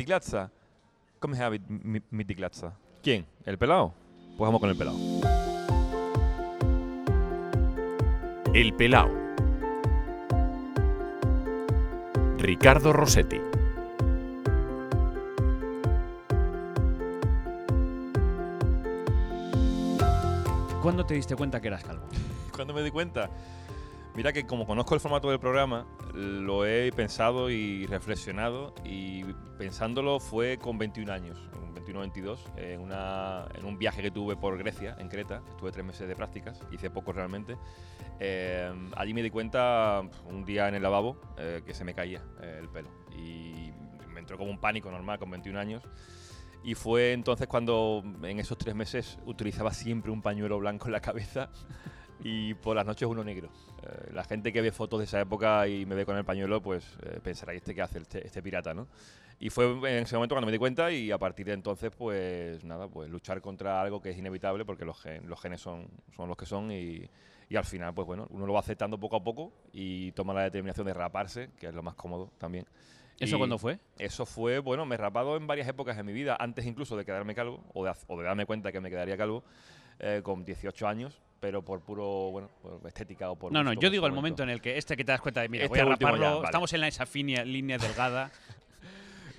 die Glatze. Komm her mit, mit, mit die Glatze. ¿Quién? ¿El pelado? Pues vamos con el pelado. El Pelao. Ricardo Rossetti. ¿Cuándo te diste cuenta que eras calvo? Cuando me di cuenta, mira que como conozco el formato del programa, lo he pensado y reflexionado y pensándolo fue con 21 años, 21-22, en, una- en un viaje que tuve por Grecia, en Creta, estuve tres meses de prácticas, hice poco realmente. Eh, allí me di cuenta un día en el lavabo eh, que se me caía eh, el pelo y me entró como un pánico normal con 21 años. Y fue entonces cuando en esos tres meses utilizaba siempre un pañuelo blanco en la cabeza y por las noches uno negro. Eh, la gente que ve fotos de esa época y me ve con el pañuelo, pues eh, pensará, ¿y este qué hace, este, este pirata, no? Y fue en ese momento cuando me di cuenta y a partir de entonces, pues nada, pues luchar contra algo que es inevitable porque los, gen- los genes son, son los que son y, y al final, pues bueno, uno lo va aceptando poco a poco y toma la determinación de raparse, que es lo más cómodo también. ¿Eso cuándo fue? eso fue, bueno, me he rapado en varias épocas de mi vida, antes incluso de quedarme calvo, o de, o de darme cuenta que me quedaría calvo, eh, con 18 años, pero por puro, bueno, por estética o por... No, no, yo digo el momento en el que este que te das cuenta de, mira, Este voy a ya, raparlo, vale. estamos en la- esa finia- línea delgada.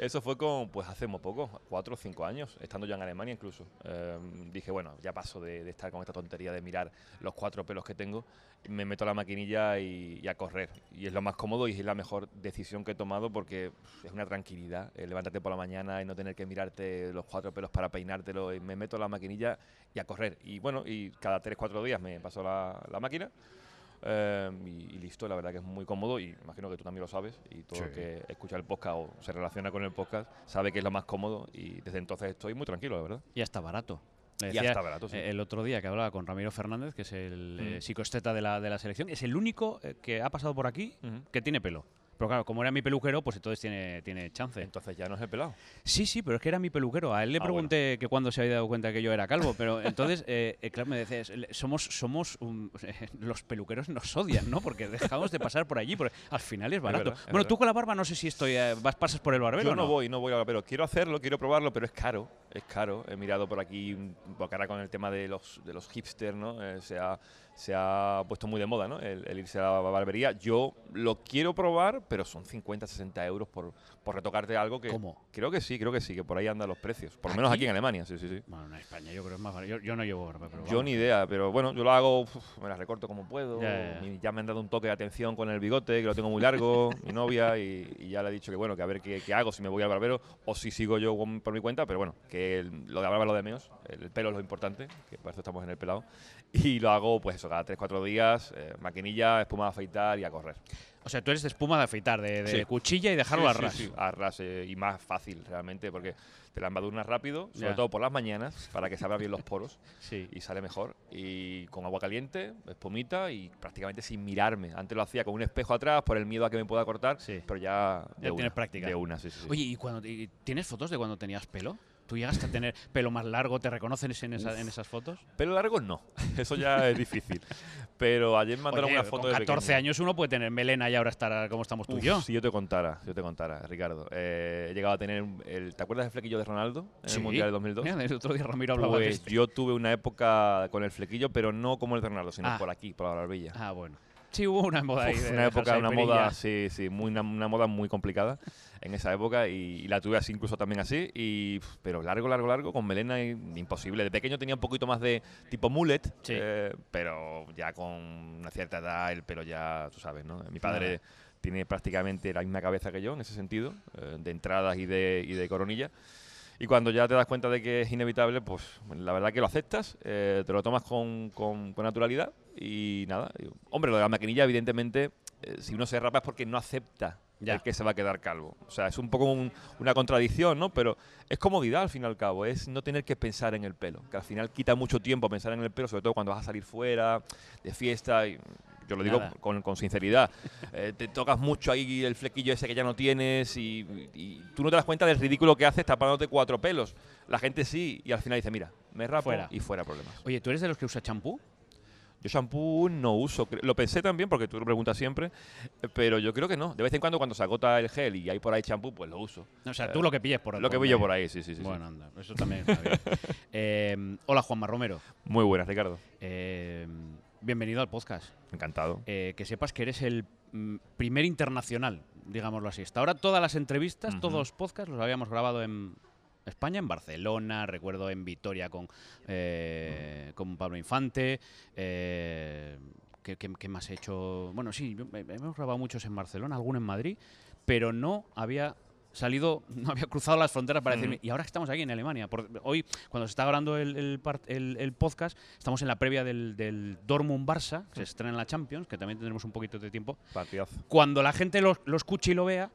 Eso fue con, pues hace muy poco, cuatro o cinco años, estando ya en Alemania incluso. Eh, dije, bueno, ya paso de, estar con esta tontería de mirar los cuatro pelos que tengo, me meto a la maquinilla y, a correr. Y es lo más cómodo y es la mejor decisión que he tomado porque es una tranquilidad eh, levantarte por la mañana y no tener que mirarte los cuatro pelos para peinártelo. Y me meto a la maquinilla y a correr. Y bueno, y cada tres, cuatro días me paso la, la máquina. Eh, y, y listo, la verdad que es muy cómodo y imagino que tú también lo sabes y todo el Sí. que escucha el podcast o se relaciona con el podcast sabe que es lo más cómodo y desde entonces estoy muy tranquilo, la verdad. Ya está barato. Ya está barato, sí. El otro día que hablaba con Ramiro Fernández, que es el eh, Mm. psicoesteta de la, de la selección, es el único eh, que ha pasado por aquí que tiene pelo. Pero claro, como era mi peluquero, pues entonces tiene, tiene chance. Entonces ya no es el pelado. Sí, sí, pero es que era mi peluquero. A él le Ah, pregunté que cuándo se había dado cuenta que yo era calvo, pero entonces, eh, eh, claro, me decías, somos, somos un- los peluqueros nos odian, ¿no? Porque dejamos de pasar por allí, porque al final es barato. verdad, es bueno, verdad. tú con la barba no sé si estoy, eh, vas, pasas por el barbero Yo o no no. voy, no voy al barbero. Quiero hacerlo, quiero probarlo, pero es caro. Es caro. He mirado por aquí, porque ahora con el tema de los, de los hipsters, ¿no? Eh, se, ha, se ha puesto muy de moda, ¿no? El, el irse a la barbería. Yo lo quiero probar, pero son 50, 60 euros por, por retocarte algo que... ¿Cómo? Creo que sí, creo que sí, que por ahí andan los precios. Por lo menos ¿Aquí? en Alemania, sí, sí, sí. Bueno, en España yo creo que es más barato. Yo, yo no llevo barba, pero Yo vamos. ni idea, pero bueno, yo lo hago, uf, me la recorto como puedo. Ya, ya, ya. y ya me han dado un toque de atención con el bigote, que lo tengo muy largo, mi novia, y, y ya le he dicho que bueno, que a ver qué, qué hago, si me voy al barbero o si sigo yo por mi cuenta, pero bueno, que el- lo de la barba es lo de menos, el, pelo es lo importante, que para eso estamos en el pelado. Y lo hago, pues eso, cada 3-4 días, eh, maquinilla, espuma de afeitar y a correr. O sea, tú eres de espuma de afeitar, de, de Sí. cuchilla y dejarlo Sí, a ras. sí, a ras, eh, y más fácil realmente, porque te la embadurnas rápido, sobre todo por las mañanas, para que se abran bien los poros y sale mejor. Y con agua caliente, espumita y prácticamente sin mirarme. Antes lo hacía con un espejo atrás por el miedo a que me pueda cortar, pero ya, de Ya una, tienes práctica. De una, sí, sí, sí. Oye, ¿y, cuando, y tienes fotos de cuando tenías pelo? ¿Tú llegaste a tener pelo más largo? ¿Te reconocen en, esa- en esas fotos? Pelo largo no, eso ya es difícil. Pero ayer me mandaron Oye, una foto con de 14 pequeño. años uno puede tener melena y ahora estar como estamos tú y Uf, yo. Si yo te contara, si yo te contara, Ricardo. Eh, he llegado a tener, el, ¿te acuerdas del flequillo de Ronaldo en Sí. el Mundial de 2002? Mira, el otro día Ramiro hablaba de Pues este. yo tuve una época con el flequillo, pero no como el de Ronaldo, sino Ah. por aquí, por la barbilla. Ah, bueno. Sí, hubo una moda ahí. Uf, de una época, una moda, sí, sí, muy, una, una moda muy complicada en esa época y, y la tuve así, incluso también así, y, pero largo, largo, largo, con melena y- imposible. De pequeño tenía un poquito más de tipo mullet, Sí. eh, pero ya con una cierta edad el pelo ya, tú sabes, ¿no? Mi padre tiene prácticamente la misma cabeza que yo en ese sentido, eh, de entradas y de, y de coronilla. Y cuando ya te das cuenta de que es inevitable, pues la verdad que lo aceptas, eh, te lo tomas con, con- con naturalidad y nada. hombre, lo de la maquinilla, evidentemente, eh, si uno se rapa es porque no acepta Ya. el que se va a quedar calvo. O sea, es un poco un- una contradicción, ¿no? Pero es comodidad al fin y al cabo, es no tener que pensar en el pelo, que al final quita mucho tiempo pensar en el pelo, sobre todo cuando vas a salir fuera, de fiesta. Y, yo lo digo con, con sinceridad. Eh, te tocas mucho ahí el flequillo ese que ya no tienes y, y tú no te das cuenta del ridículo que haces tapándote cuatro pelos. La gente sí, y al final dice, mira, me rapo Fuera. y fuera problemas. Oye, ¿tú eres de los que usa champú? Yo shampoo no uso. Lo pensé también porque tú lo preguntas siempre, pero yo creo que no. De vez en cuando cuando se agota el gel y hay por ahí champú, pues lo uso. O sea, Eh, tú lo que pilles por Lo que pillo por ahí, sí, sí, sí. sí. Bueno, anda, eso también está bien. Eh, hola, Juanma Romero. Muy buenas, Ricardo. Eh, bienvenido al podcast. Encantado. Eh, que sepas que eres el mm, primer internacional, digámoslo así. Hasta ahora todas las entrevistas, todos los podcasts los habíamos grabado en España, en Barcelona, recuerdo en Vitoria con, eh, con Pablo Infante. eh, ¿qué, qué, qué más he hecho? Bueno, sí, eh, hemos grabado muchos en Barcelona, algunos en Madrid, pero no había salido, no había cruzado las fronteras para Ujú. decirme, y ahora estamos aquí en Alemania. Por- hoy, cuando se está grabando el, el el- el podcast, estamos en la previa del, del Dortmund Barça, que se estrena en la Champions, que también tendremos un poquito de tiempo. Partidazo. Cuando la gente lo, lo escuche y lo vea,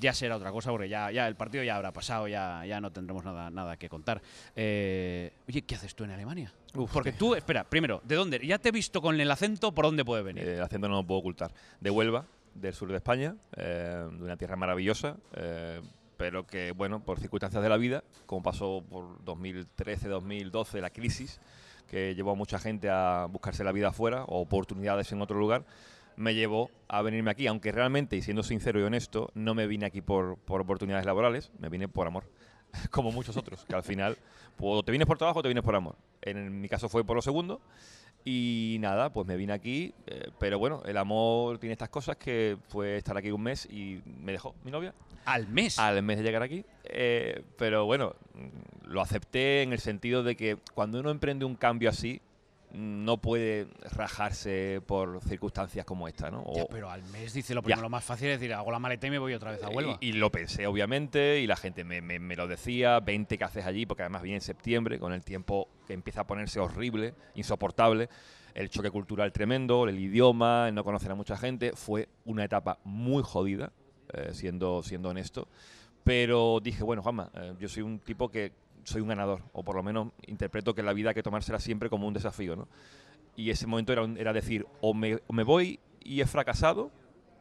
ya será otra cosa, porque ya, ya el partido ya habrá pasado, ya, ya no tendremos nada, nada que contar. Eh, oye, ¿qué haces tú en Alemania? Uf, Porque qué- tú, espera, primero, ¿de dónde? Ya te he visto con el acento, ¿por dónde puede venir? Eh, haciendo no lo puedo ocultar. De Huelva, del sur de España, eh, de una tierra maravillosa, eh, pero que, bueno, por circunstancias de la vida, como pasó por 2013, 2012, la crisis, que llevó a mucha gente a buscarse la vida afuera o oportunidades en otro lugar, me llevó a venirme aquí, aunque realmente, y siendo sincero y honesto, no me vine aquí por, por oportunidades laborales, me vine por amor, como muchos otros, que al final, pues, o te vienes por trabajo o te vienes por amor. En mi caso fue por lo segundo, y nada, pues me vine aquí, eh, pero bueno, el amor tiene estas cosas que fue estar aquí un mes y me dejó mi novia Al mes. al mes de llegar aquí. eh, pero bueno, lo acepté en el sentido de que cuando uno emprende un cambio así, no puede rajarse por circunstancias como esta, ¿no? Ya, pero al mes dice lo Ya. primero, lo más fácil es decir, hago la maleta y me voy otra vez a Huelva. Y, y lo pensé, obviamente, y la gente me, me- me lo decía, 20 que haces allí, porque además viene en septiembre, con el tiempo que empieza a ponerse horrible, insoportable, el choque cultural tremendo, el idioma, el no conocer a mucha gente, fue una etapa muy jodida, eh, siendo, siendo honesto, pero dije, bueno, Juanma, eh, yo soy un tipo que soy un ganador, o por lo menos interpreto que la vida hay que tomársela siempre como un desafío, ¿no? Y ese momento era, era decir, o me, o me voy y he fracasado,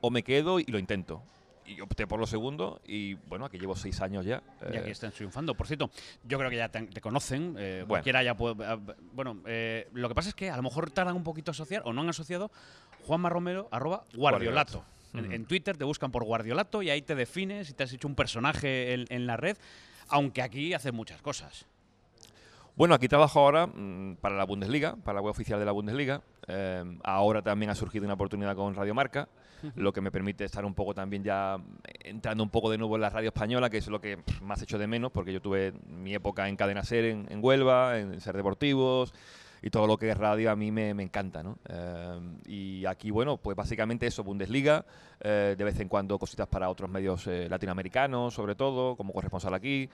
o me quedo y lo intento. Y opté por lo segundo y bueno, aquí llevo seis años ya. Y aquí eh, están triunfando. Por cierto, yo creo que ya te, te conocen. eh, Bueno. Cualquiera ya puede. ah, Bueno, eh, lo que pasa es que a lo mejor tardan un poquito a asociar o no han asociado Juanma Romero arroba Guardiolato. Guardiolato. En, en Twitter te buscan por Guardiolato y ahí te defines y te has hecho un personaje en, en la red, aunque aquí haces muchas cosas. Bueno, aquí trabajo ahora mm, para la Bundesliga, para la web oficial de la Bundesliga. Eh, ahora también ha surgido una oportunidad con Radio Marca, lo que me permite estar un poco también ya entrando un poco de nuevo en la radio española, que es lo que pff, más echo de menos, porque yo tuve mi época en Cadena Ser en, en Huelva, en Ser Deportivos, y todo lo que es radio a mí me, me encanta, ¿no? Eh, y aquí, bueno, pues básicamente eso, Bundesliga, eh, de vez en cuando cositas para otros medios eh, latinoamericanos, sobre todo, como corresponsal aquí,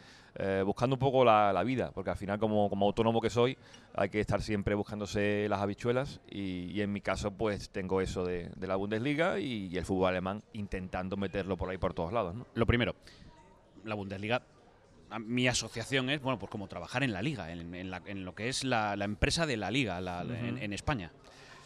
buscando un poco la, la vida, porque al final como, como autónomo que soy, hay que estar siempre buscándose las habichuelas y, en mi caso pues tengo eso de, de la Bundesliga y, el fútbol alemán intentando meterlo por ahí por todos lados. Lo primero, la Bundesliga. Mi asociación es, bueno, pues como trabajar en la liga, en, en la- en lo que es la, la empresa de la liga la- en, en España.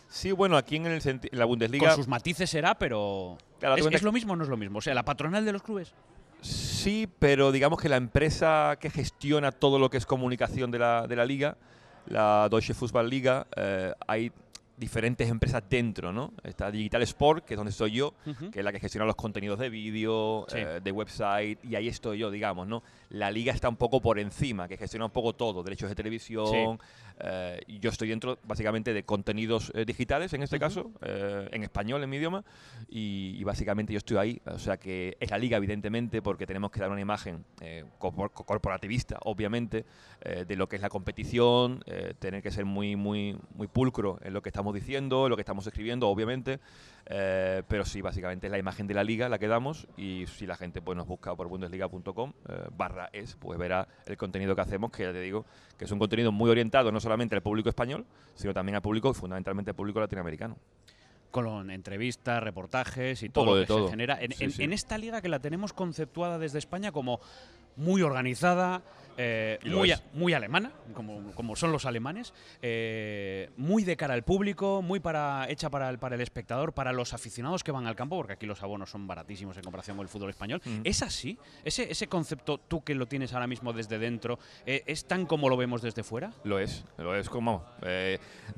Sí, bueno, aquí en, el en la Bundesliga... Con sus matices será, pero. Claro, ¿Es, lo mismo o no es lo mismo? O sea, la patronal de los clubes. Sí, pero digamos que la empresa que gestiona todo lo que es comunicación de la, de la liga, la Deutsche Fußballliga, eh, hay diferentes empresas dentro, ¿no? Está Digital Sport, que es donde estoy yo, que es la que gestiona los contenidos de vídeo, Sí. eh, de website, y ahí estoy yo, digamos, ¿no? La liga está un poco por encima, que gestiona un poco todo, derechos de televisión, eh, yo estoy dentro básicamente de contenidos eh, digitales, en este caso, eh, en español, en mi idioma, y, y básicamente yo estoy ahí, o sea que es la liga, evidentemente, porque tenemos que dar una imagen eh, corpor- corporativista, obviamente, eh, de lo que es la competición, tener que ser muy, muy, muy pulcro en lo que estamos diciendo, en lo que estamos escribiendo, obviamente, eh, pero sí, básicamente es la imagen de la liga la que damos y si la gente pues, nos busca por bundesliga.com eh, barra es, pues verá el contenido que hacemos, que ya te digo que es un contenido muy orientado no solamente al público español, sino también al público, fundamentalmente al público latinoamericano. Con entrevistas, reportajes y todo lo de que todo. se genera. En, Sí, en- sí. en esta liga que la tenemos conceptuada desde España como muy organizada, eh, muy, muy alemana, como, como son los alemanes, eh, muy de cara al público, muy para, hecha para el, para el espectador, para los aficionados que van al campo, porque aquí los abonos son baratísimos en comparación con el fútbol español. Mm. ¿Es así? ¿Ese, ese concepto, tú que lo tienes ahora mismo desde dentro, eh, es tan como lo vemos desde fuera? Lo es, lo es como.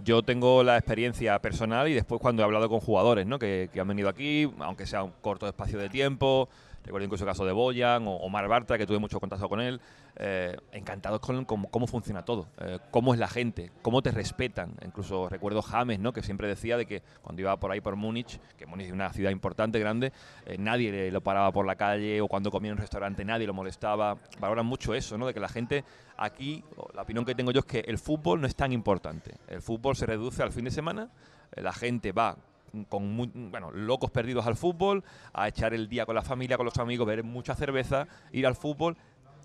yo tengo la experiencia personal y después cuando he hablado con jugadores ¿no? que, que han venido aquí, aunque sea un corto espacio de tiempo, recuerdo incluso el caso de Boyan o Omar Bartra, que tuve mucho contacto con él, eh, encantados con cómo, funciona todo, eh, cómo es la gente, cómo te respetan. Incluso recuerdo James, ¿no? que siempre decía de que cuando iba por ahí por Múnich, que Múnich es una ciudad importante, grande, eh, nadie lo paraba por la calle o cuando comía en un restaurante nadie lo molestaba. Valoran mucho eso, ¿no? de que la gente aquí, la opinión que tengo yo es que el fútbol no es tan importante. El fútbol se reduce al fin de semana, la gente va con muy- bueno, locos perdidos al fútbol, a echar el día con la familia, con los amigos, beber mucha cerveza, ir al fútbol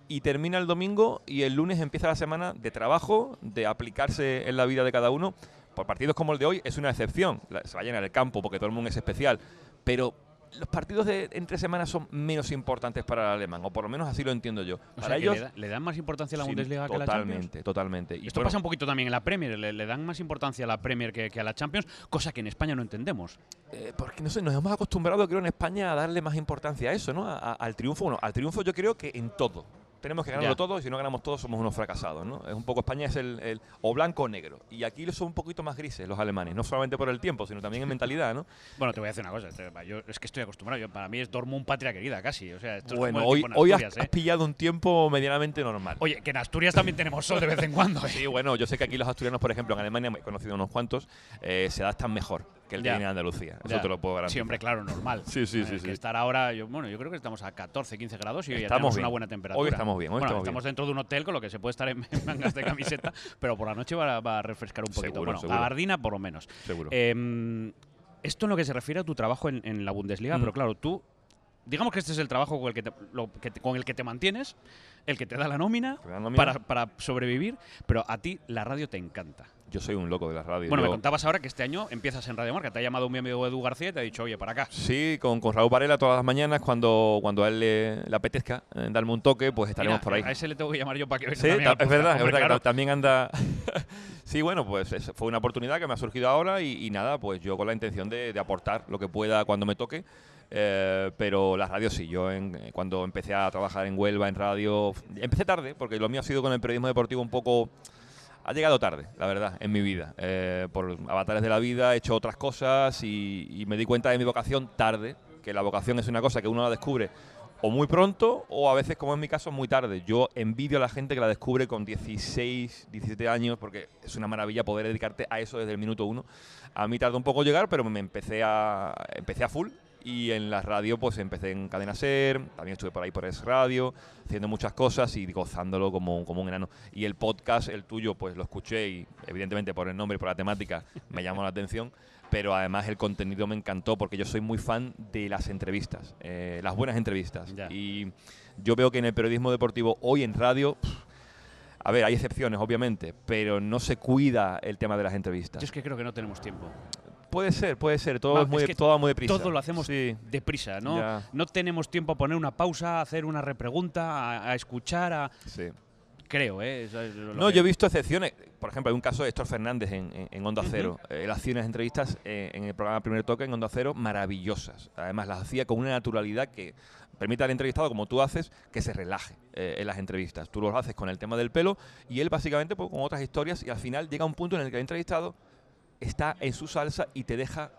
y termina el domingo y el lunes empieza la semana de trabajo, de aplicarse en la vida de cada uno. Por partidos como el de hoy es una excepción, se va a llenar el campo porque todo el mundo es especial, pero los partidos de entre semanas son menos importantes para el alemán, o por lo menos así lo entiendo yo. O para sea, ellos le, da- le dan más importancia a la sí, Bundesliga que a la Champions. totalmente, totalmente. Y Esto bueno, pasa un poquito también en la Premier, le, le dan más importancia a la Premier que, que a la Champions, cosa que en España no entendemos. Eh, porque no sé, nos hemos acostumbrado, creo, en España a darle más importancia a eso, ¿no? A- a- al triunfo. Bueno, al triunfo yo creo que en todo. Tenemos que ganarlo Ya. todo y si no ganamos todo somos unos fracasados, ¿no? Es un poco España es el, el o blanco o negro. Y aquí son un poquito más grises los alemanes, no solamente por el tiempo, sino también en mentalidad, ¿no? Bueno, te voy a decir una cosa, te- yo es que estoy acostumbrado, yo, para mí es Dortmund patria querida casi, o sea, esto es bueno, el hoy, has, Asturias, has ¿eh? pillado un tiempo medianamente normal. Oye, que en Asturias también tenemos sol de vez en cuando. ¿eh? Sí, bueno, yo sé que aquí los asturianos, por ejemplo, en Alemania, he conocido unos cuantos, eh, se adaptan mejor que el que Ya. viene de Andalucía. Eso Ya. te lo puedo garantizar. Sí, hombre, claro, normal. Sí, sí, sí, Eh, sí. Que estar ahora, yo, bueno, yo creo que estamos a 14, 15 grados y ya Estamos tenemos bien. una buena temperatura. Hoy estamos bien, hoy bueno, estamos bien. dentro de un hotel con lo que se puede estar en mangas de camiseta, pero por la noche va, a- va a refrescar un poquito. Seguro, bueno, seguro. gabardina por lo menos. Seguro. Eh, esto en lo que se refiere a tu trabajo en, en la Bundesliga, Mm. pero claro, tú, digamos que este es el trabajo con el que te, lo que te- con el que te mantienes, el que te da la nómina, para sobrevivir, pero a ti la radio te encanta. Yo soy un loco de la radio. Bueno, me contabas ahora que este año empiezas en Radio Marca. Te ha llamado mi amigo Edu García y te ha dicho, oye, para acá. Sí, con, con Raúl Varela todas las mañanas, cuando, cuando a él le, le apetezca eh, darme un toque, pues estaremos Mira, por ahí. A ese le tengo que llamar yo para que venga Sí, también es verdad, es verdad que claro. ta- también anda. sí, bueno, pues es- fue una oportunidad que me ha surgido ahora y, y nada, pues yo con la intención de, de aportar lo que pueda cuando me toque. eh, pero la radio sí, yo en- cuando empecé a trabajar en Huelva, en radio, empecé tarde, porque lo mío ha sido con el periodismo deportivo un poco ha llegado tarde, la verdad, en mi vida. Eh, por avatares de la vida he hecho otras cosas y, y me di cuenta de mi vocación tarde, que la vocación es una cosa que uno la descubre o muy pronto o a veces, como en mi caso, muy tarde. Yo envidio a la gente que la descubre con 16, 17 años porque es una maravilla poder dedicarte a eso desde el minuto uno. A mí tardó un poco llegar, pero me empecé a, empecé a full y en la radio pues empecé en Cadena Ser, también estuve por ahí por Es Radio, haciendo muchas cosas y gozándolo como, como un enano. Y el podcast, el tuyo, pues lo escuché y evidentemente por el nombre y por la temática me llamó la atención, pero además el contenido me encantó porque yo soy muy fan de las entrevistas, eh, las buenas entrevistas. Ya. Y yo veo que en el periodismo deportivo hoy en radio... pff, a ver, hay excepciones, obviamente, pero no se cuida el tema de las entrevistas. Yo es que creo que no tenemos tiempo. Puede ser, puede ser. Todo, es muy, es de- que todo va muy deprisa. Todo lo hacemos Sí. deprisa, ¿no? Ya. No tenemos tiempo a poner una pausa, a hacer una repregunta, a, a escuchar, a... Sí. Creo, ¿eh? Eso es lo No, que- yo he visto excepciones. Por ejemplo, hay un caso de Héctor Fernández en, en- en Onda Cero. Eh, Él hacía unas entrevistas eh, en el programa Primer Toque en Onda Cero maravillosas. Además, las hacía con una naturalidad que permite al entrevistado, como tú haces, que se relaje eh, en las entrevistas. Tú lo haces con el tema del pelo y él básicamente pues, con otras historias y al final llega un punto en el que el entrevistado está en su salsa y te deja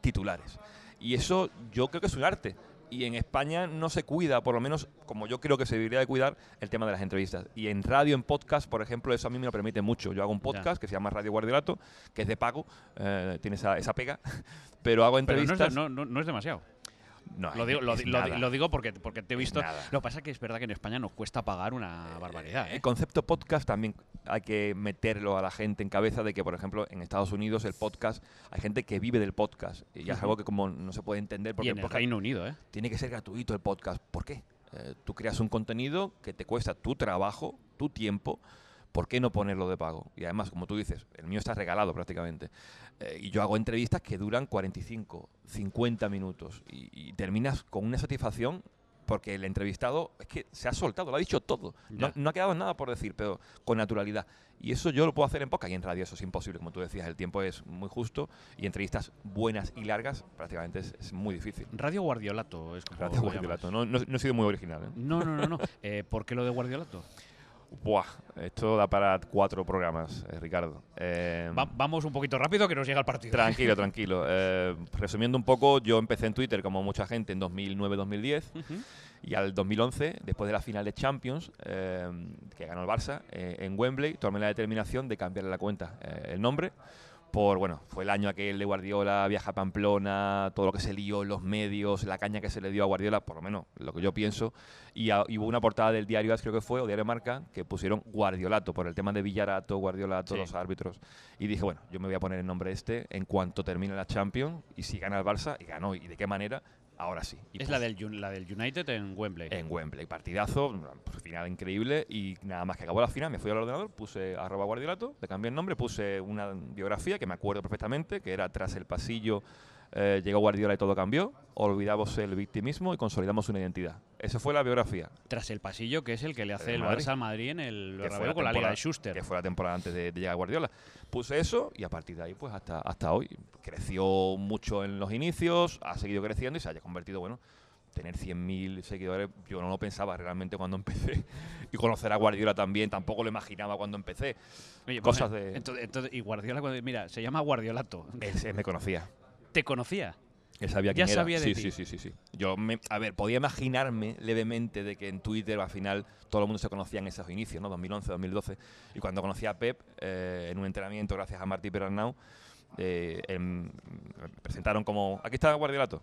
titulares. Y eso yo creo que es un arte. Y en España no se cuida, por lo menos como yo creo que se debería de cuidar, el tema de las entrevistas. Y en radio, en podcast, por ejemplo, eso a mí me lo permite mucho. Yo hago un podcast que se llama Radio Guardiolato, que es de pago, eh, tiene esa, esa pega, pero hago Pero no es, entrevistas. de- no- no- no es demasiado. No, Lo digo, lo, digo porque, porque te he visto. Lo que pasa es que es verdad que en España nos cuesta pagar una barbaridad. ¿eh? El concepto podcast también hay que meterlo a la gente en cabeza de que, por ejemplo, en Estados Unidos el podcast, hay gente que vive del podcast. Y ya es algo que como no se puede entender porque y en el Reino Unido, ¿eh? tiene que ser gratuito el podcast. ¿Por qué? Eh, tú creas un contenido que te cuesta tu trabajo, tu tiempo. ¿Por qué no ponerlo de pago? Y además, como tú dices, el mío está regalado prácticamente. Eh, y yo hago entrevistas que duran 45, 50 minutos. Y, y terminas con una satisfacción porque el entrevistado es que se ha soltado, lo ha dicho todo. No, no ha quedado nada por decir, pero con naturalidad. Y eso yo lo puedo hacer en podcast y en radio eso es imposible, como tú decías, el tiempo es muy justo y entrevistas buenas y largas prácticamente es, es muy difícil. Radio Guardiolato es como lo Guardiolato. No, no, no he sido muy original. ¿eh? No, no, no, no. Eh, ¿Por qué lo de Guardiolato? Buah, esto da para cuatro programas, eh, Ricardo. Eh, Va- vamos un poquito rápido que nos llega el partido. Tranquilo, tranquilo. Eh, resumiendo un poco, yo empecé en Twitter como mucha gente en 2009-2010 Ujú. y al 2011, después de la final de Champions, que ganó el Barça en Wembley, tomé la determinación de cambiarle la cuenta, el nombre, por, bueno, fue el año aquel de Guardiola, viaja a Pamplona, todo lo que se lió los medios, la caña que se le dio a Guardiola, por lo menos lo que yo pienso, y, a- y hubo una portada del diario creo que fue, o Diario Marca, que pusieron Guardiolato, por el tema de Villarato, Guardiolato, Sí. los árbitros, y dije, bueno, yo me voy a poner el nombre este en cuanto termine la Champions, y si gana el Barça, y ganó, y de qué manera, ahora sí. Y Es la del, la del United en Wembley. en Wembley. Partidazo, final increíble y nada más que acabó la final, me fui al ordenador, puse arroba guardiolato, le cambié el nombre, puse una biografía que me acuerdo perfectamente, que era tras el pasillo eh, llegó Guardiola y todo cambió, olvidamos el victimismo y consolidamos una identidad. Esa fue la biografía, Tras el pasillo, que es el que le hace el Madrid. Barça al Madrid en el Bernabéu con la Liga de Schuster. que fue la temporada antes de, de llegar Guardiola. Puse eso y a partir de ahí, pues hasta, hasta hoy. Creció mucho en los inicios, ha seguido creciendo y se haya convertido, bueno, tener 100.000 seguidores, yo no lo pensaba realmente cuando empecé. Y conocer a Guardiola también, tampoco lo imaginaba cuando empecé. Oye, cosas bueno, de- Entonces, entonces- y Guardiola, cuando, mira, se llama Guardiolato. Él, se- me conocía. ¿Te conocía? Él sabía Ya quién era. sabía de sí, ti. sí, sí, sí, sí. Yo, me, a ver, podía imaginarme levemente de que en Twitter al final todo el mundo se conocía en esos inicios, ¿no? 2011, 2012. Y cuando conocí a Pep eh, en un entrenamiento, gracias a Martí Perarnau, eh, em, me presentaron como, aquí está Guardiolato.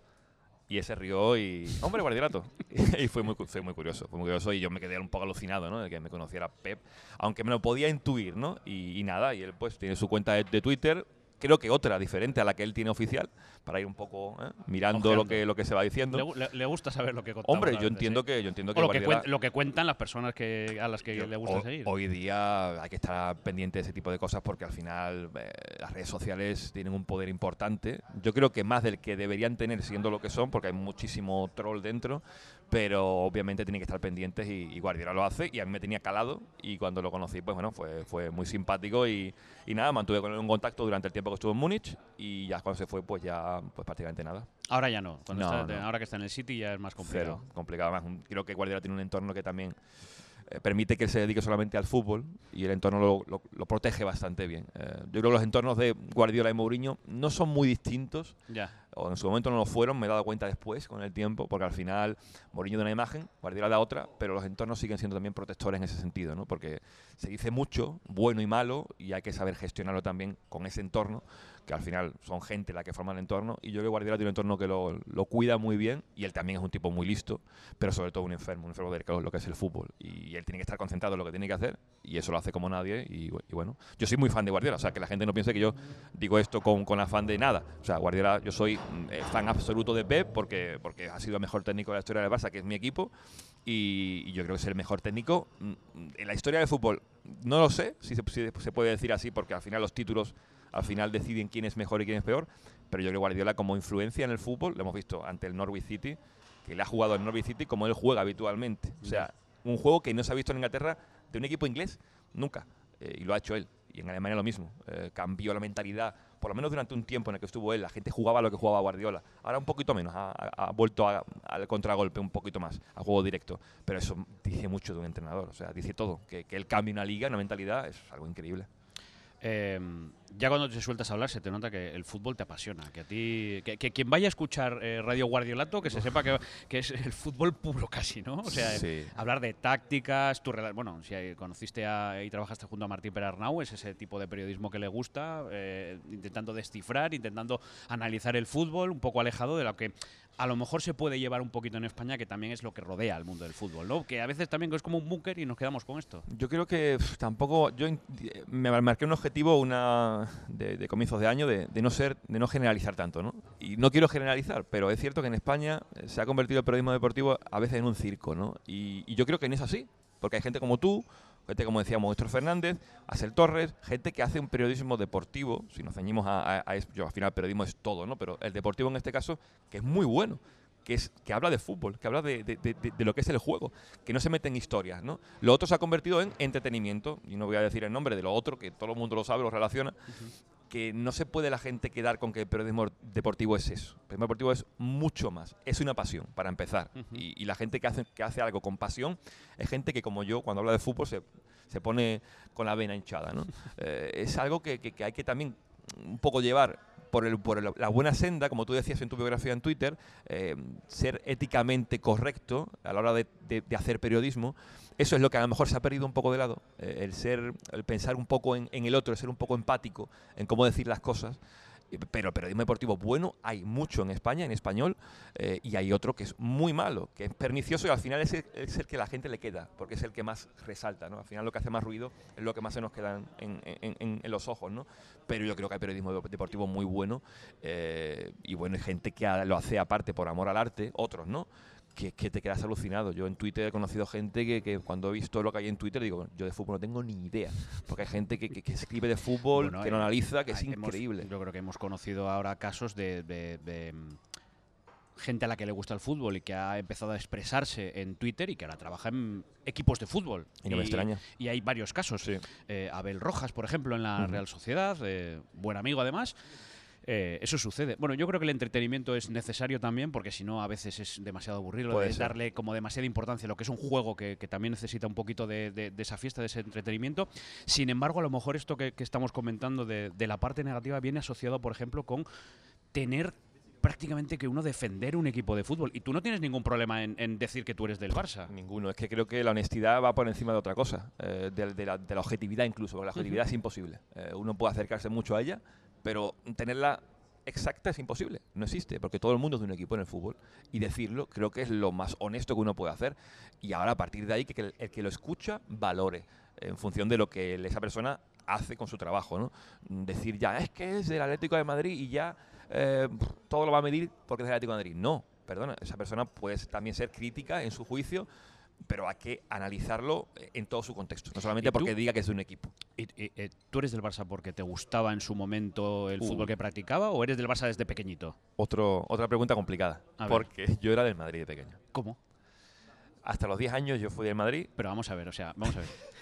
Y ese rió y, hombre, Guardiolato. y fue muy, fue muy curioso, fue muy curioso y yo me quedé un poco alucinado, ¿no? De que me conociera Pep, aunque me lo podía intuir, ¿no? Y, y nada, y él pues tiene su cuenta de, de Twitter, creo que otra diferente a la que él tiene oficial, para ir un poco ¿eh? mirando lo que, lo que se va diciendo. Le, le- gusta saber lo que contamos. Hombre, yo entiendo ¿eh? que yo entiendo que O lo que, Guardiola- lo que cuentan las personas que, a las que yo- le gusta ho- seguir. Hoy día hay que estar pendiente de ese tipo de cosas porque al final eh, las redes sociales tienen un poder importante. Yo creo que más del que deberían tener siendo lo que son, porque hay muchísimo troll dentro, pero obviamente tienen que estar pendientes y, y Guardiola lo hace y a mí me tenía calado y cuando lo conocí, pues bueno, fue, fue muy simpático y, y nada, mantuve con él un contacto durante el tiempo que estuvo en Múnich y ya cuando se fue, pues ya pues prácticamente nada. Ahora ya no. Cuando No, está- no. Ahora que está en el City ya es más complicado. Cero, complicado más. Creo que Guardiola tiene un entorno que también eh, permite que él se dedique solamente al fútbol y el entorno lo, lo- lo protege bastante bien. Eh, yo creo que los entornos de Guardiola y Mourinho no son muy distintos, Ya. O en su momento no lo fueron, me he dado cuenta después con el tiempo, porque al final Mourinho da una imagen, Guardiola da otra, pero los entornos siguen siendo también protectores en ese sentido, ¿no? porque se dice mucho, bueno y malo, y hay que saber gestionarlo también con ese entorno, que al final son gente la que forma el entorno, y yo creo que Guardiola tiene un entorno que lo, lo cuida muy bien, y él también es un tipo muy listo, pero sobre todo un enfermo, un enfermo de lo que es el fútbol, y él tiene que estar concentrado en lo que tiene que hacer, y eso lo hace como nadie, y, bu- y bueno, yo soy muy fan de Guardiola, o sea, que la gente no piense que yo digo esto con, con afán de nada, o sea, Guardiola, yo soy mm, fan absoluto de Pep, porque, porque ha sido el mejor técnico de la historia del Barça, que es mi equipo, y, yo creo que es el mejor técnico mm, en la historia del fútbol. No lo sé si se, si se puede decir así, porque al final los títulos al final deciden quién es mejor y quién es peor, pero yo creo que Guardiola como influencia en el fútbol, lo hemos visto ante el Norwich City, que le ha jugado al Norwich City como él juega habitualmente. O sea, un juego que no se ha visto en Inglaterra de un equipo inglés nunca, eh, y lo ha hecho él. Y en Alemania lo mismo, eh, cambió la mentalidad, por lo menos durante un tiempo en el que estuvo él, la gente jugaba lo que jugaba Guardiola. Ahora un poquito menos, ha, vuelto a- al contragolpe un poquito más, al juego directo. Pero eso dice mucho de un entrenador, o sea, dice todo. Que, que él cambie una liga, una mentalidad, es algo increíble. Eh, ya cuando te sueltas a hablar se te nota que el fútbol te apasiona, que a ti, que, que quien vaya a escuchar eh, Radio Guardiolato, que se sepa que, que es el fútbol puro casi, ¿no? O sea, Sí. hablar de tácticas, tu bueno, si conociste a- y trabajaste junto a Martín Perarnau, es ese tipo de periodismo que le gusta, eh, intentando descifrar, intentando analizar el fútbol, un poco alejado de lo que a lo mejor se puede llevar un poquito en España, que también es lo que rodea al mundo del fútbol, ¿no? Que a veces también es como un búnker y nos quedamos con esto. Yo creo que tampoco. Yo me marqué un objetivo una de, comienzos de año de, no ser, de no generalizar tanto, ¿no? Y no quiero generalizar, pero es cierto que en España eh, se ha convertido el periodismo deportivo a veces en un circo, ¿no? Y, yo creo que no es así, porque hay gente como tú, gente como decíamos Héctor Fernández, Axel Torres, gente que hace un periodismo deportivo, si nos ceñimos a, a- a yo al final periodismo es todo, ¿no? Pero el deportivo en este caso, que es muy bueno que, es, que habla de fútbol, que habla de, de- de- de lo que es el juego, que no se mete en historias, ¿no? Lo otro se ha convertido en entretenimiento, y no voy a decir el nombre de lo otro, que todo el mundo lo sabe, lo relaciona, que no se puede la gente quedar con que el periodismo deportivo es eso. El periodismo deportivo es mucho más, es una pasión, para empezar. Ujú. y, y la gente que hace, que hace algo con pasión es gente que, como yo, cuando habla de fútbol, se, se pone con la vena hinchada. ¿no? Eh, es algo que, que- que hay que también un poco llevar por, el, por el- la buena senda, como tú decías en tu biografía en Twitter, eh, ser éticamente correcto a la hora de, hacer periodismo. Eso es lo que a lo mejor se ha perdido un poco de lado, eh, el ser, el pensar un poco en, en el otro, el ser un poco empático en cómo decir las cosas. Pero periodismo deportivo bueno hay mucho en España, en español, eh, y hay otro que es muy malo, que es pernicioso y al final es el, es el que la gente le queda, porque es el que más resalta, ¿no? Al final lo que hace más ruido es lo que más se nos queda en, los ojos, ¿no? Pero yo creo que hay periodismo de- deportivo muy bueno eh, y bueno, hay gente que lo hace aparte por amor al arte, otros, ¿no? Que, que te quedas alucinado. Yo en Twitter he conocido gente que, que cuando he visto lo que hay en Twitter digo, "Bueno, yo de fútbol no tengo ni idea. Porque hay gente que, que- escribe de fútbol, Bueno, que lo eh, analiza, que es hemos- increíble. yo creo que hemos conocido ahora casos de, de- de, mm, gente a la que le gusta el fútbol y que ha empezado a expresarse en Twitter y que ahora trabaja en equipos de fútbol. Y no me extraña. Y hay varios casos. Sí. Eh, Abel Rojas, por ejemplo, en la. Real Sociedad, eh, buen amigo además. Eh, eso sucede. Bueno, yo creo que el entretenimiento es necesario también, porque si no, a veces es demasiado aburrido de darle como demasiada importancia a lo que es un juego que, que también necesita un poquito de, de- de esa fiesta, de ese entretenimiento. Sin embargo, a lo mejor esto que, que estamos comentando de, de la parte negativa viene asociado, por ejemplo, con tener prácticamente que uno defender un equipo de fútbol. Y tú no tienes ningún problema en, en decir que tú eres del Barça. Ninguno. Es que creo que la honestidad va por encima de otra cosa, eh, de, de la, de la objetividad incluso, porque la objetividad es imposible. Eh, uno puede acercarse mucho a ella, pero tenerla exacta es imposible. No existe, porque todo el mundo es de un equipo en el fútbol. Y decirlo creo que es lo más honesto que uno puede hacer. Y ahora, a partir de ahí, que, el, el que lo escucha valore en función de lo que esa persona hace con su trabajo. ¿no? Decir ya, es que es del Atlético de Madrid y ya eh, todo lo va a medir porque es del Atlético de Madrid. No, perdona, esa persona puede también ser crítica en su juicio, pero hay que analizarlo eh, en todo su contexto, no solamente porque diga que es de un equipo. ¿Y, y- eh, ¿Tú eres del Barça porque te gustaba en su momento el Uh. fútbol que practicaba o eres del Barça desde pequeñito? Otro, otra pregunta complicada, A ver. porque yo era del Madrid de pequeño. ¿Cómo? Hasta los 10 años yo fui del Madrid. Pero vamos a ver, o sea, vamos a ver.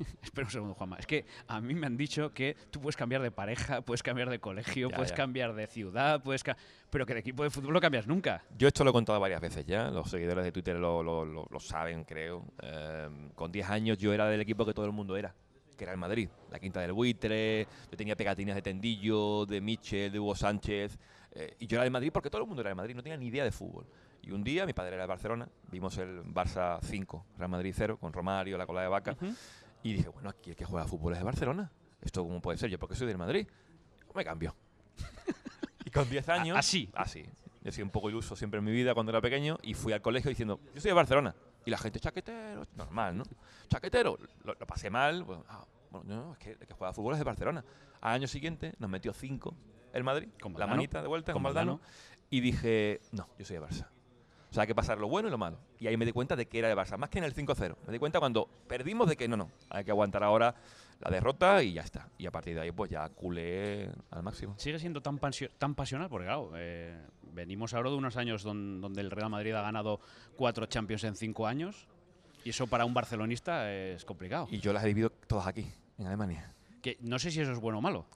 Espera un segundo, Juanma. Es que a mí me han dicho que tú puedes cambiar de pareja, puedes cambiar de colegio, Ya, puedes ya. cambiar de ciudad, puedes ca- pero que de equipo de fútbol no cambias nunca. Yo esto lo he contado varias veces ya, los seguidores de Twitter lo, lo- lo- lo saben, creo. Eh, con 10 años yo era del equipo que todo el mundo era, que era el Madrid. La Quinta del Buitre, yo tenía pegatinas de Tendillo, de Michel, de Hugo Sánchez. eh, y yo era del Madrid porque todo el mundo era del Madrid, no tenía ni idea de fútbol. Y un día mi padre era de Barcelona, vimos el Barça 5, Real Madrid 0, con Romario, la cola de vaca. Ujú. Y dije, bueno, aquí el que juega fútbol es de Barcelona. ¿Esto cómo puede ser? Yo porque soy del Madrid. Me cambio. y con 10 años... así. Así. Yo he sido un poco iluso siempre en mi vida cuando era pequeño y fui al colegio diciendo, yo soy de Barcelona. Y la gente, chaquetero, normal, ¿no? Chaquetero. Lo, lo pasé mal. Bueno, ah, bueno, no, es que el que juega fútbol es de Barcelona. Al año siguiente nos metió 5 el Madrid, Con la manita de vuelta con Con. Y dije, no, yo soy de Barça. O sea, hay que pasar lo bueno y lo malo. Y ahí me di cuenta de que era de Barça, más que en el 5-0. Me di cuenta cuando perdimos de que no, no, hay que aguantar ahora la derrota y ya está. Y a partir de ahí, pues ya culé al máximo. Sigue siendo tan, pasio- tan pasional porque, claro, eh, venimos ahora de unos años don- donde el Real Madrid ha ganado cuatro Champions en cinco años y eso para un barcelonista es complicado. Y yo las he vivido todas aquí, en Alemania. Que no sé si eso es bueno o malo.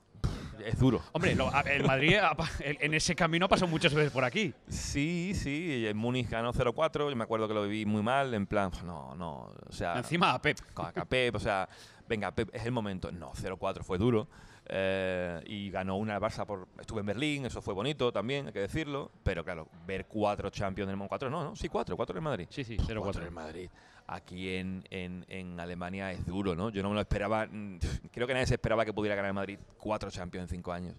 Es duro. Hombre, lo- a- el Madrid en ese camino ha pasado muchas veces por aquí. Sí, sí, en Múnich ganó 0-4, yo me acuerdo que lo viví muy mal, en plan, no, no, o sea, Encima a Pep. con acá Pep, o sea, venga, Pep, es el momento. No, 0-4 fue duro. eh, y ganó una Barça por. Estuve en Berlín, eso fue bonito también, hay que decirlo. Pero claro, ver cuatro Champions del mundo. Cuatro no, no, sí, cuatro, cuatro en Madrid. Sí, sí, Cuatro 0-4. en Madrid. Aquí en, en, en Alemania es duro, ¿no? Yo no me lo esperaba. mm, Creo que nadie se esperaba que pudiera ganar Madrid cuatro Champions en cinco años.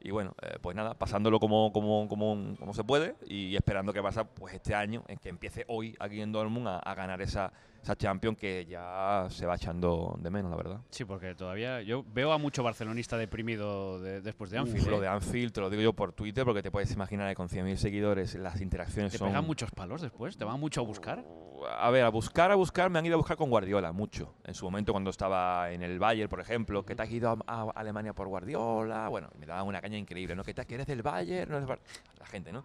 Y bueno, eh, pues nada, pasándolo como, como, como, como se puede y esperando que pasa pues este año, en que empiece hoy aquí en Dortmund a, a ganar esa esa Champions que ya se va echando de menos, la verdad. Sí, porque todavía yo veo a mucho barcelonista deprimido de- después de Anfield. Uf, lo ¿eh? de Anfield, te lo digo yo por Twitter, porque te puedes imaginar que con 100.000 seguidores las interacciones ¿Te son... pegan muchos palos después? ¿Te van mucho a buscar? A ver, a buscar, a buscar, me han ido a buscar con Guardiola, mucho. En su momento cuando estaba en el Bayern, por ejemplo, que te has ido a, a Alemania por Guardiola, bueno, me daban una caña increíble, ¿no? Que, te, que eres del Bayern, no eres La gente, ¿no?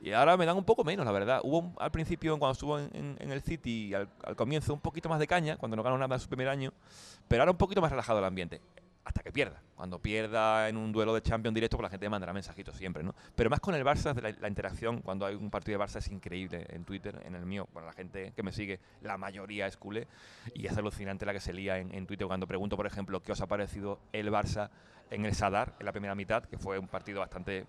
Y ahora me dan un poco menos, la verdad. Hubo un- al principio, cuando estuvo en, en- en el City, al, al comienzo, un poquito más de caña, cuando no ganó nada en su primer año, pero ahora un poquito más relajado el ambiente. Hasta que pierda. Cuando pierda en un duelo de Champions directo, pues la gente mandará mensajitos siempre, ¿no? Pero más con el Barça, la, la interacción cuando hay un partido de Barça es increíble. En Twitter, en el mío, bueno, la gente que me sigue, la mayoría es culé. Y es alucinante la que se lía en, en Twitter cuando pregunto, por ejemplo, qué os ha parecido el Barça en el Sadar, en la primera mitad, que fue un partido bastante eh,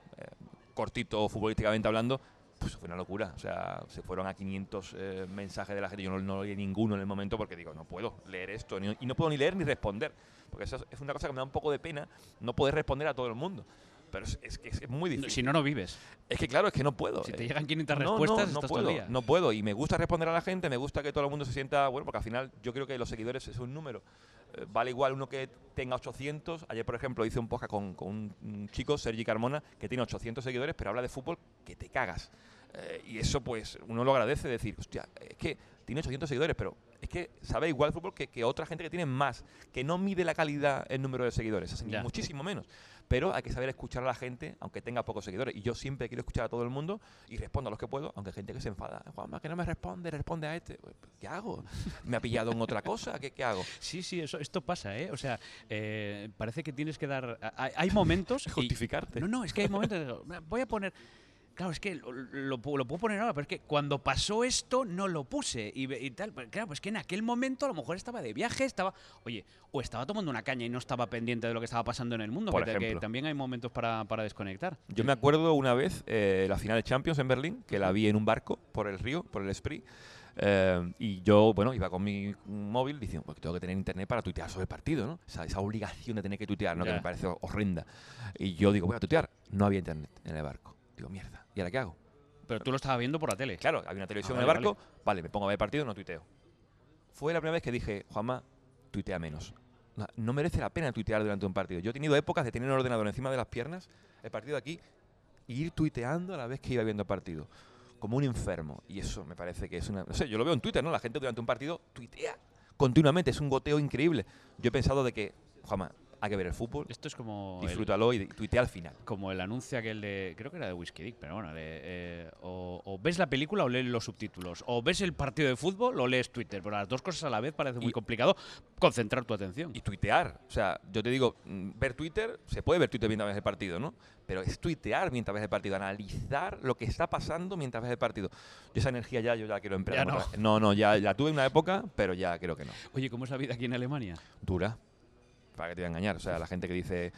cortito futbolísticamente hablando. Pues fue una locura. O sea, se fueron a 500 eh, mensajes de la gente. Yo no, no leí ninguno en el momento porque digo, no puedo leer esto. ni- y no puedo ni leer ni responder. Porque eso es- una cosa que me da un poco de pena no poder responder a todo el mundo. Pero es, es que es muy difícil. Si no, no vives. Es que claro, es que no puedo. Si te llegan 500 No, respuestas, no, no estás puedo, todo el día. no puedo. Y me gusta responder a la gente, me gusta que todo el mundo se sienta, bueno, porque al final yo creo que los seguidores es un número. Eh, vale igual uno que tenga 800. Ayer, por ejemplo, hice un podcast con, con un, un chico, Sergi Carmona, que tiene 800 seguidores, pero habla de fútbol que te cagas. Eh, y eso, pues, uno lo agradece, decir, hostia, es que tiene 800 seguidores, pero es que sabe igual de fútbol que, que otra gente que tiene más, que no mide la calidad el número de seguidores, así, muchísimo menos. Pero hay que saber escuchar a la gente, aunque tenga pocos seguidores. Y yo siempre quiero escuchar a todo el mundo y respondo a los que puedo, aunque hay gente que se enfada. Juanma, que no me responde, responde a este. Pues, ¿Qué hago? ¿Me ha pillado en otra cosa? ¿Qué, qué hago? Sí, sí, eso, esto pasa, ¿eh? O sea, eh, parece que tienes que dar... Hay, hay momentos... y- Justificarte. no, no, es que hay momentos... de- "Mira, Voy a poner... Claro, es que lo, lo lo puedo poner ahora, pero es que cuando pasó esto no lo puse y, y tal. Pero Claro, pues que en aquel momento a lo mejor estaba de viaje, estaba... Oye, o estaba tomando una caña y no estaba pendiente de lo que estaba pasando en el mundo, Por que, que ejemplo. también hay momentos para, para desconectar. Yo me acuerdo una vez, eh, la final de Champions en Berlín, que la vi en un barco por el río, por el Spree. eh, y yo, bueno, iba con mi móvil diciendo, pues tengo que tener internet para tuitear sobre el partido, ¿no? Esa, esa obligación de tener que tuitear, ¿no? Que me parece horrenda. Y yo digo, voy a tuitear. No había internet en el barco. Digo, mierda. ¿Y ahora qué hago? Pero tú lo estabas viendo por la tele. Claro, había una televisión Ah, en el barco. Vale. me pongo a ver partido, no tuiteo. Fue la primera vez que dije, Juanma, tuitea menos. No, no merece la pena tuitear durante un partido. Yo he tenido épocas de tener un ordenador encima de las piernas, el partido aquí, e ir tuiteando a la vez que iba viendo el partido. Como un enfermo. Y eso me parece que es una. No sé, yo lo veo en Twitter, ¿no? La gente durante un partido tuitea continuamente. Es un goteo increíble. Yo he pensado de que, Juanma, hay que ver el fútbol, Esto es como... el- disfrútalo y tuitea al final. como el anuncio aquel de. Creo que era de Whiskey Dick, pero bueno. de, eh, o, o ves la película o lees los subtítulos. O ves el partido de fútbol o lees Twitter. Pero las dos cosas a la vez parece muy Y- complicado concentrar tu atención. y tuitear. O sea, yo te digo, mm, ver Twitter, se puede ver Twitter mientras ves el partido, ¿no? Pero es tuitear mientras ves el partido, analizar lo que está pasando mientras ves el partido. Yo esa energía ya, yo ya quiero emplear. Ya no. no, no, ya, ya tuve una época, pero ya creo que no. Oye, ¿cómo es la vida aquí en Alemania? Dura. Para que te voy a engañar. O sea, la gente que dice,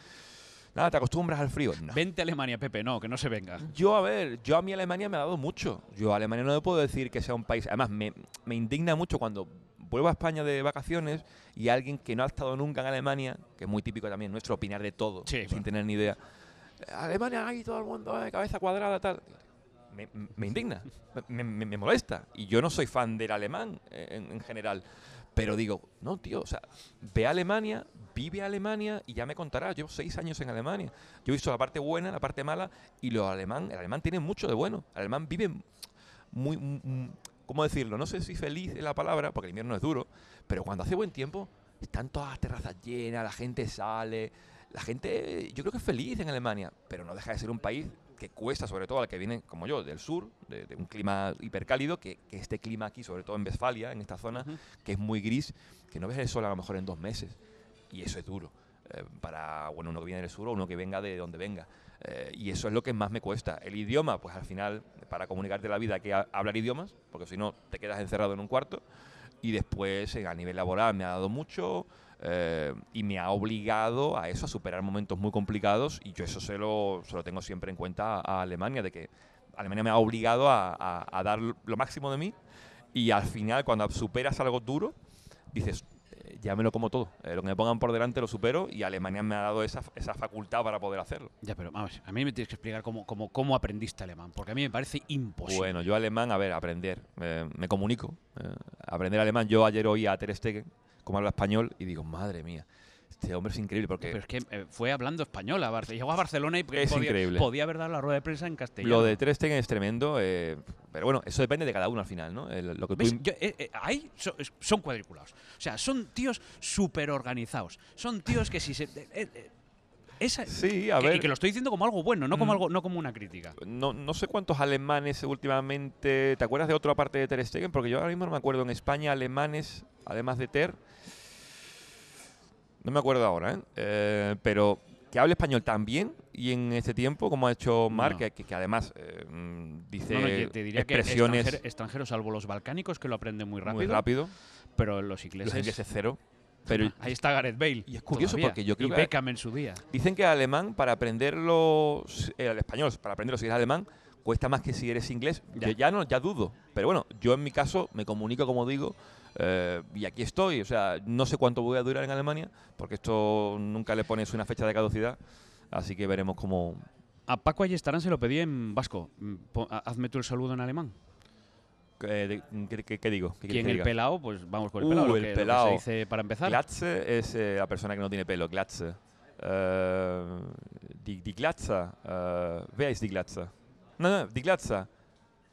nada, te acostumbras al frío. No. Vente a Alemania, Pepe, no, que no se venga. Yo, a ver, yo a mí Alemania me ha dado mucho. Yo a Alemania no le puedo decir que sea un país. Además, me, me indigna mucho cuando vuelvo a España de vacaciones y alguien que no ha estado nunca en Alemania, que es muy típico también nuestro opinar de todo, Sí, sin bueno. tener ni idea. Alemania, ahí todo el mundo, eh, cabeza cuadrada, tal. Me, me indigna, me, me- me molesta. Y yo no soy fan del alemán eh, en, en general. Pero digo, no, tío, o sea, ve a Alemania, vive a Alemania y ya me contarás. Llevo seis años en Alemania. Yo he visto la parte buena, la parte mala, y lo alemán, el alemán tiene mucho de bueno. El alemán vive muy, mm, ¿cómo decirlo? No sé si feliz es la palabra, porque el invierno es duro, pero cuando hace buen tiempo, están todas las terrazas llenas, la gente sale, la gente, yo creo que es feliz en Alemania, pero no deja de ser un país que cuesta, sobre todo al que viene, como yo, del sur, de, de un clima hipercálido, que, que este clima aquí, sobre todo en Westfalia, en esta zona, que es muy gris, que no ves el sol a lo mejor en dos meses. Y eso es duro. eh, para bueno, uno que viene del sur o uno que venga de donde venga. Eh, y eso es lo que más me cuesta. El idioma, pues al final, para comunicarte la vida hay que ha- hablar idiomas, porque si no te quedas encerrado en un cuarto. Y después, eh, a nivel laboral, me ha dado mucho eh, y me ha obligado a eso, a superar momentos muy complicados. Y yo eso se lo, se lo tengo siempre en cuenta a, Alemania, de que Alemania me ha obligado a, a- a dar lo máximo de mí. Y al final, cuando superas algo duro, dices, ya me lo como todo. Eh, lo que me pongan por delante lo supero y Alemania me ha dado esa, esa facultad para poder hacerlo. Ya, pero vamos, a mí me tienes que explicar cómo, cómo, cómo aprendiste alemán, porque a mí me parece imposible. Bueno, yo alemán, a ver, aprender. eh, me comunico. eh, aprender alemán. Yo ayer oí a Ter Stegen, cómo habla español, y digo, madre mía, este hombre es increíble porque Pero es que eh, fue hablando español. A Barce- Llegó a Barcelona y Es podía, increíble. podía haber dado la rueda de prensa en castellano. lo de Ter Stegen es tremendo. eh, pero bueno, eso depende de cada uno al final, ¿no? El- lo que tú Yo, eh, eh, ahí so- son cuadriculados. O sea, son tíos súper organizados. Son tíos que si se. eh, eh, esa- Sí, a que- ver. Y que lo estoy diciendo como algo bueno, no como, Mm. algo, no como una crítica. No, no sé cuántos alemanes últimamente. ¿Te acuerdas de otra parte de Ter Stegen? Porque yo ahora mismo no me acuerdo en España alemanes, además de Ter. No me acuerdo ahora, ¿eh? Eh, pero que hable español tan bien y en este tiempo, como ha hecho Marc, No. que, que- que además eh, dice No, te diría que expresiones extranjero- extranjeros, salvo los balcánicos, que lo aprenden muy rápido. muy rápido. Pero los Los ingleses. ingleses cero. Pero ahí está Gareth Bale. y es curioso todavía. porque yo creo y que- Beckham en su día. dicen que el alemán, para aprenderlo, eh, el español, para aprenderlo si eres alemán, cuesta más que si eres inglés. Ya. Yo ya no, ya dudo. Pero bueno, yo en mi caso me comunico como digo eh, y aquí estoy. O sea, no sé cuánto voy a durar en Alemania porque esto nunca le pones una fecha de caducidad. Así que veremos cómo. A Paco Ayestarán se lo pedí en vasco. Mm, po- Hazme tú el saludo en alemán. eh, ¿qué, qué- qué digo? ¿Qué que el diga? pelao, pues vamos con el Uh, pelao. lo el que- pelao. se dice para empezar. Glatze es eh, la persona que no tiene pelo. Glatze. Eh, die, die Glatze. eh, wer ist die Glatze? No, no, die Glatze.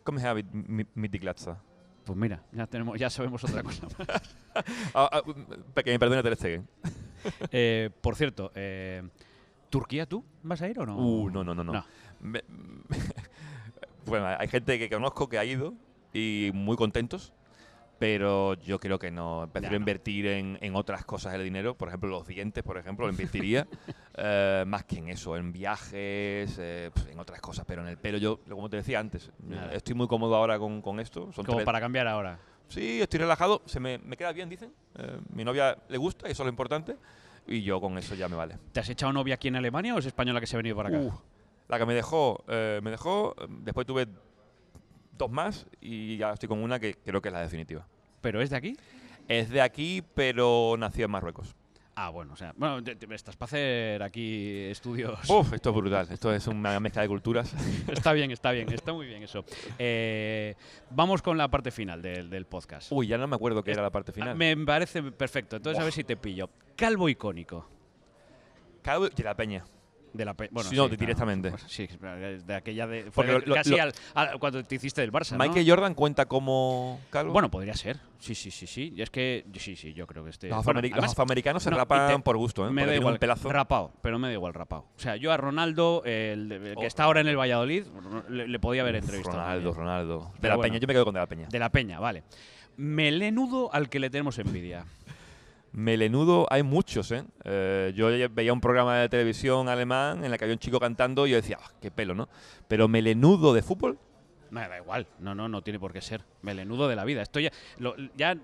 Komm her mit, mit, mit die Glatze. Pues mira, ya, tenemos, ya sabemos otra cosa. Ah, ah, que me perdone Ter Stegen. Eh, por cierto, eh, ¿Turquía tú vas a ir o no? Uh, no, no, no, no. No. Me- bueno, hay gente que conozco que ha ido y muy contentos, pero yo creo que no. Prefiero Ya, no. invertir en, en otras cosas el dinero, por ejemplo, los dientes, por ejemplo, lo invertiría eh, más que en eso, en viajes, eh, pf, en otras cosas, pero en el pelo yo, como te decía antes, Nada. estoy muy cómodo ahora con, con esto. Son Como tres- para cambiar ahora. Sí, estoy relajado, se me, me queda bien, dicen. Eh, mi novia le gusta, y eso es lo importante, y yo con eso ya me vale. ¿Te has echado novia aquí en Alemania o es española que se ha venido para acá? Uh, la que me dejó, eh, me dejó, eh, después tuve dos más y ya estoy con una que creo que es la definitiva. ¿Pero es de aquí? Es de aquí, pero nació en Marruecos. Ah, bueno, o sea, bueno, te- te- estás para hacer aquí estudios. Uf, esto es brutal, esto es una mezcla de culturas. está bien, está bien, está muy bien eso. Eh, vamos con la parte final del, del podcast. Uy, ya no me acuerdo qué era la parte Ah, final. Me parece perfecto, entonces a ver si te pillo. Calvo icónico. Cabo de la Peña. De la bueno, Sí, no, claro, directamente. sí, de aquella de. fue Porque de- lo- lo- casi lo- al- al- cuando te hiciste del Barça. ¿no? Michael Jordan cuenta como calvo. Bueno, podría ser. Sí, sí, sí, sí. Y es que. Sí, sí, yo creo que este. los, bueno, los además, afroamericanos se no, rapan te- por gusto, ¿eh? me da igual. un pelazo. Rapado, pero me da igual rapado. O sea, yo a Ronaldo, el, de- el que Oh. está ahora en el Valladolid, le, le podía haber entrevistado. Ronaldo. Ronaldo. De Pero la bueno. Peña, yo me quedo con de la Peña. De la Peña, vale. Melenudo al que le tenemos envidia. Melenudo hay muchos, ¿eh? Eh, Yo veía un programa de televisión alemán en el que había un chico cantando y yo decía, "Ah, qué pelo, ¿no? Pero melenudo de fútbol, Me da igual, no, no, no tiene por qué ser. Melenudo de la vida. Esto ya, lo- ya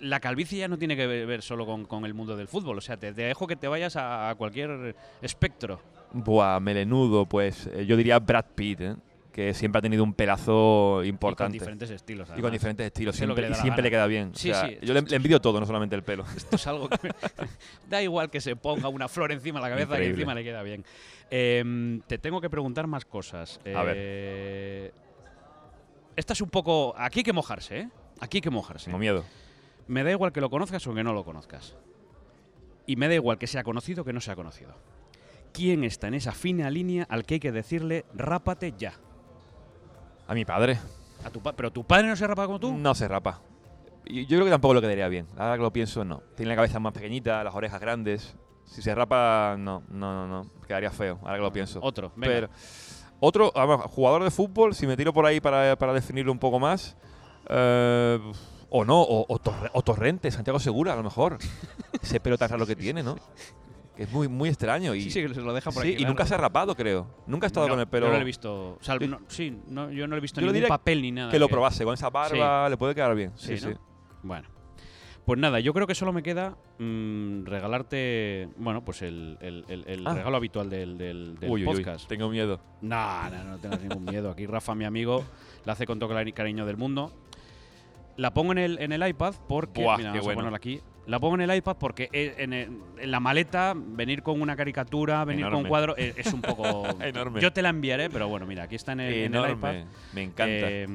la calvicie ya no tiene que ver solo con, con el mundo del fútbol. O sea, te, te dejo que te vayas a, a cualquier espectro. buah, melenudo, pues eh, yo diría Brad Pitt, ¿eh? Que siempre ha tenido un pelazo Y con importante. diferentes estilos. Y con diferentes estilos, que siempre, le y siempre le queda bien. O Sí, sea, sí, yo le, le envidio todo, no solamente el pelo. Esto es algo que da igual que se ponga una flor encima de la cabeza que Increíble. encima le queda bien. Em, te tengo que preguntar más cosas. A ver. Eh, Esta es un poco. Aquí hay que mojarse, ¿eh? Aquí hay que mojarse. Tengo miedo. Me da igual que lo conozcas o que no lo conozcas. Y me da igual que sea conocido o que no sea conocido. ¿Quién está en esa fina línea al que hay que decirle rápate ya? A mi padre A tu pa- ¿Pero tu padre no se rapa como tú? no se rapa. Yo creo que tampoco lo quedaría bien. Ahora que lo pienso, no. Tiene la cabeza más pequeñita, las orejas grandes. Si se rapa, no, no, no, no. Quedaría feo, ahora que lo pienso. Otro, venga. Pero otro, además, jugador de fútbol, si me tiro por ahí para, para definirlo un poco más. eh, o no, o, o Torre- o Torrente, Santiago Segura, a lo mejor. Ese pelo tan raro que tiene, ¿no? Que es muy, muy extraño. Y, sí, sí, que se lo deja por sí, aquí. y claro. nunca se ha rapado, creo. Nunca ha estado No, con el pelo. Yo no lo he visto. o sea, Yo- no- sí, no, yo no lo he visto ningún diría papel ni nada. que lo probase. Con esa barba le puede quedar bien. Sí, Sí, ¿no? sí. Bueno. Pues nada, yo creo que solo me queda mm, regalarte, bueno, pues el, el- el- el Ah. regalo habitual del, del- del Uy, uy, uy, podcast. tengo miedo. No, no, no tengas ningún miedo. Aquí Rafa, mi amigo, la hace con todo el cari- cariño del mundo. La pongo en el, en el iPad porque, Buah, mira, qué vamos bueno. a ponerla aquí. La pongo en el iPad porque e- en, la maleta venir con una caricatura, venir con un cuadro es, es un poco. Enorme. Yo te la enviaré, pero bueno, mira, aquí está en el, en el iPad. Enorme. Me encanta. Eh,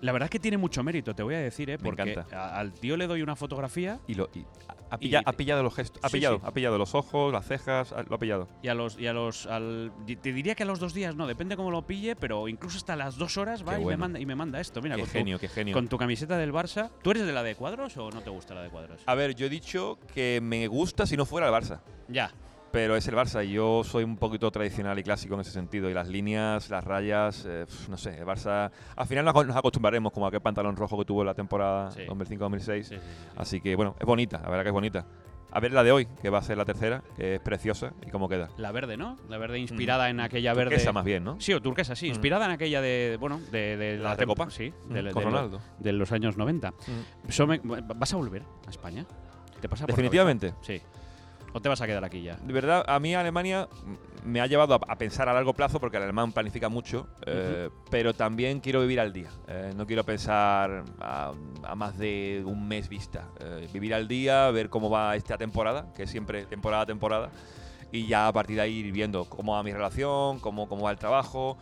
la verdad es que tiene mucho mérito, te voy a decir, ¿eh? Me porque encanta. al tío le doy una fotografía y lo, y ha, y- pilla- ha pillado los gestos. Ha Sí, pillado, sí. ha pillado los ojos, las cejas, lo ha pillado. y a los. Y a los al- te diría que a los dos días no, depende cómo lo pille, pero incluso hasta las dos horas va y, me manda, y me manda esto. Mira, qué con tu- genio, qué genio. con tu camiseta del Barça. ¿Tú eres de la de cuadros o no te gusta la de cuadros? A ver, yo he dicho que me gusta si no fuera el Barça. Ya. Pero es el Barça y yo soy un poquito tradicional y clásico en ese sentido. Y las líneas, las rayas, eh, no sé, el Barça. Al final nos, acostumbraremos como a aquel pantalón rojo que tuvo en la temporada Sí. 2005-2006. Sí, sí, sí, sí. Así que bueno, es bonita, la verdad que es bonita. A ver la de hoy, que va a ser la tercera, que es preciosa y cómo queda. La verde, ¿no? La verde inspirada en aquella verde. Esa más bien, ¿no? Sí, o turquesa, sí. Mm. Inspirada en aquella de, bueno, de, de La tem- Recopa. Sí, Mm, de, de con lo- Ronaldo. de los años 90. Mm. Me- ¿Vas a volver a España? ¿Te pasa por Definitivamente. cabeza? Sí. ¿O te vas a quedar aquí ya? De verdad, a mí Alemania me ha llevado a, a pensar a largo plazo porque el alemán planifica mucho, eh, pero también quiero vivir al día. Eh, no quiero pensar a, a más de un mes vista. Eh, vivir al día, ver cómo va esta temporada, que es siempre temporada a temporada, y ya a partir de ahí ir viendo cómo va mi relación, cómo, cómo va el trabajo.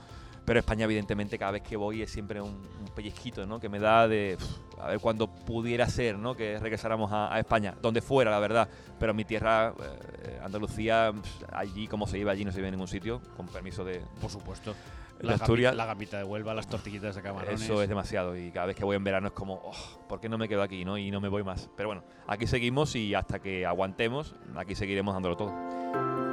Pero España, evidentemente, cada vez que voy es siempre un, un pellizquito, ¿no? Que me da de a ver cuándo pudiera ser, ¿no? Que regresáramos a, a España, donde fuera, la verdad. Pero mi tierra, eh, Andalucía, pf, allí como se iba, allí no se iba en ningún sitio, con permiso de, Por supuesto. La, Asturias. la gambita de Huelva, las tortillitas de camarones. Eso es demasiado y cada vez que voy en verano es como, oh, ¿por qué no me quedo aquí no? y no me voy más? Pero bueno, aquí seguimos y hasta que aguantemos, aquí seguiremos dándolo todo.